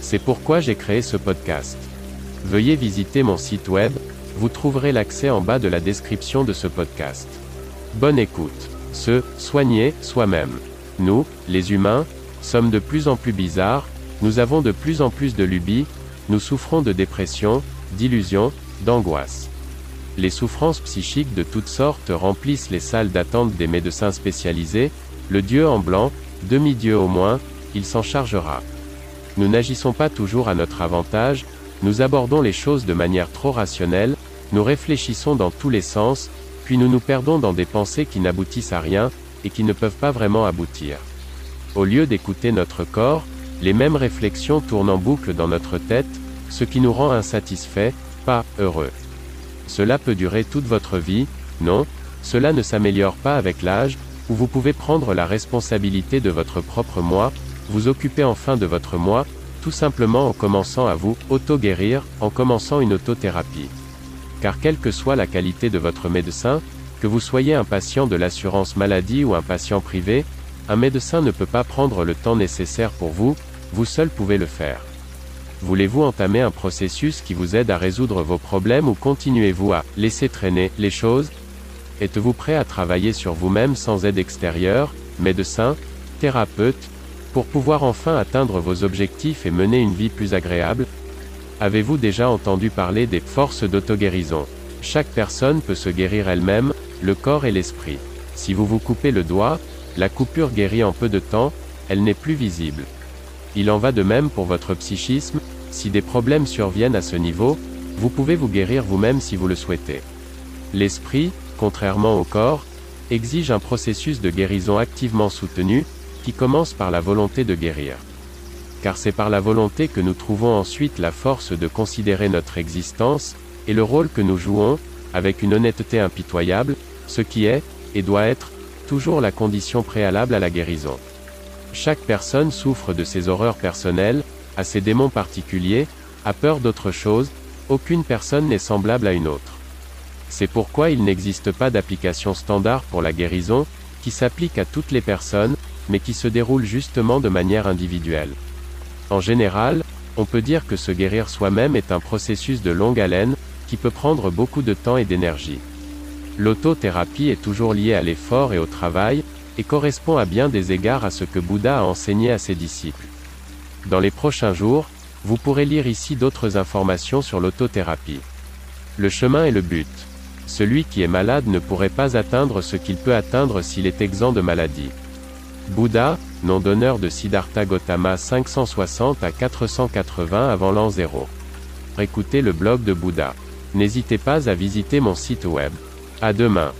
C'est pourquoi j'ai créé ce podcast. Veuillez visiter mon site web, vous trouverez l'accès en bas de la description de ce podcast. Bonne écoute. Se soigner soi-même. Nous, les humains, sommes de plus en plus bizarres, nous avons de plus en plus de lubies, nous souffrons de dépression, d'illusions, d'angoisse. Les souffrances psychiques de toutes sortes remplissent les salles d'attente des médecins spécialisés, le Dieu en blanc, demi-Dieu au moins, il s'en chargera. Nous n'agissons pas toujours à notre avantage, nous abordons les choses de manière trop rationnelle, nous réfléchissons dans tous les sens, puis nous nous perdons dans des pensées qui n'aboutissent à rien, et qui ne peuvent pas vraiment aboutir. Au lieu d'écouter notre corps, les mêmes réflexions tournent en boucle dans notre tête, ce qui nous rend insatisfaits, pas heureux. Cela peut durer toute votre vie, non, cela ne s'améliore pas avec l'âge, où vous pouvez prendre la responsabilité de votre propre moi, vous occuper enfin de votre moi, tout simplement en commençant à vous auto-guérir, en commençant une autothérapie. Car quelle que soit la qualité de votre médecin, que vous soyez un patient de l'assurance maladie ou un patient privé, un médecin ne peut pas prendre le temps nécessaire pour vous, vous seul pouvez le faire. Voulez-vous entamer un processus qui vous aide à résoudre vos problèmes ou continuez-vous à laisser traîner les choses? Êtes-vous prêt à travailler sur vous-même sans aide extérieure, médecin, thérapeute, pour pouvoir enfin atteindre vos objectifs et mener une vie plus agréable? Avez-vous déjà entendu parler des forces d'auto-guérison? Chaque personne peut se guérir elle-même, le corps et l'esprit. Si vous vous coupez le doigt, la coupure guérit en peu de temps, elle n'est plus visible. Il en va de même pour votre psychisme, si des problèmes surviennent à ce niveau, vous pouvez vous guérir vous-même si vous le souhaitez. L'esprit, contrairement au corps, exige un processus de guérison activement soutenu, qui commence par la volonté de guérir. Car c'est par la volonté que nous trouvons ensuite la force de considérer notre existence, et le rôle que nous jouons, avec une honnêteté impitoyable, ce qui est, et doit être, toujours la condition préalable à la guérison. Chaque personne souffre de ses horreurs personnelles, a ses démons particuliers, a peur d'autre chose, aucune personne n'est semblable à une autre. C'est pourquoi il n'existe pas d'application standard pour la guérison, qui s'applique à toutes les personnes, mais qui se déroule justement de manière individuelle. En général, on peut dire que se guérir soi-même est un processus de longue haleine, qui peut prendre beaucoup de temps et d'énergie. L'autothérapie est toujours liée à l'effort et au travail, et correspond à bien des égards à ce que Bouddha a enseigné à ses disciples. Dans les prochains jours, vous pourrez lire ici d'autres informations sur l'autothérapie. Le chemin est le but. Celui qui est malade ne pourrait pas atteindre ce qu'il peut atteindre s'il est exempt de maladie. Bouddha, nom d'honneur de Siddhartha Gautama 560 à 480 avant l'an 0. Écoutez le blog de Bouddha. N'hésitez pas à visiter mon site web. À demain.